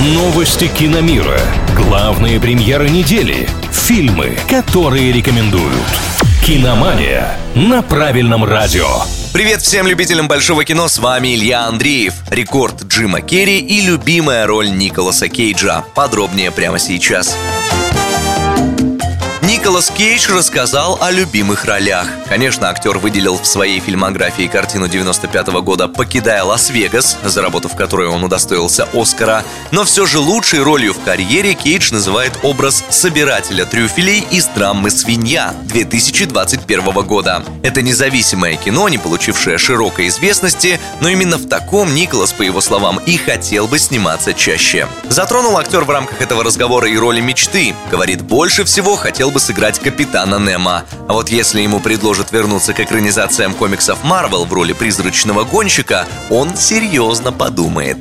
Новости киномира. Главные премьеры недели. Фильмы, которые рекомендуют. Киномания на правильном радио. Привет всем любителям большого кино, с вами Илья Андреев. Рекорд Джима Керри и любимая роль Николаса Кейджа. Подробнее прямо сейчас. Николас Кейдж рассказал о любимых ролях. Конечно, актер выделил в своей фильмографии картину 95 -го года «Покидая Лас-Вегас», за работу в которой он удостоился Оскара, но все же лучшей ролью в карьере Кейдж называет образ собирателя трюфелей из драмы «Свинья» 2021 года. Это независимое кино, не получившее широкой известности, но именно в таком Николас, по его словам, и хотел бы сниматься чаще. Затронул актер в рамках этого разговора и роли мечты. Говорит, больше всего хотел бы бы сыграть капитана Немо. А вот если ему предложат вернуться к экранизациям комиксов Марвел в роли призрачного гонщика, он серьезно подумает.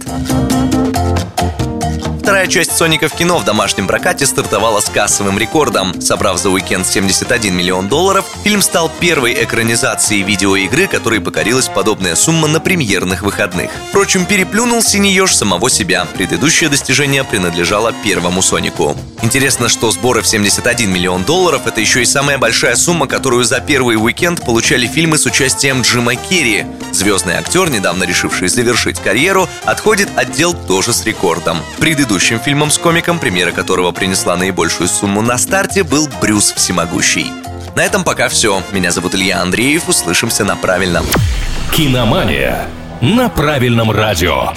Вторая часть «Соника» в кино в домашнем прокате стартовала с кассовым рекордом. Собрав за уикенд 71 миллион долларов, фильм стал первой экранизацией видеоигры, которой покорилась подобная сумма на премьерных выходных. Впрочем, переплюнул Синееж самого себя. Предыдущее достижение принадлежало первому «Сонику». Интересно, что сборы в 71 миллион долларов – это еще и самая большая сумма, которую за первый уикенд получали фильмы с участием Джима Керри. Звездный актер, недавно решивший завершить карьеру, отходит отдел тоже с рекордом. Предыдущим фильмом с комиком, премьера которого принесла наибольшую сумму на старте, был «Брюс Всемогущий». На этом пока все. Меня зовут Илья Андреев. Услышимся на правильном. Киномания на правильном радио.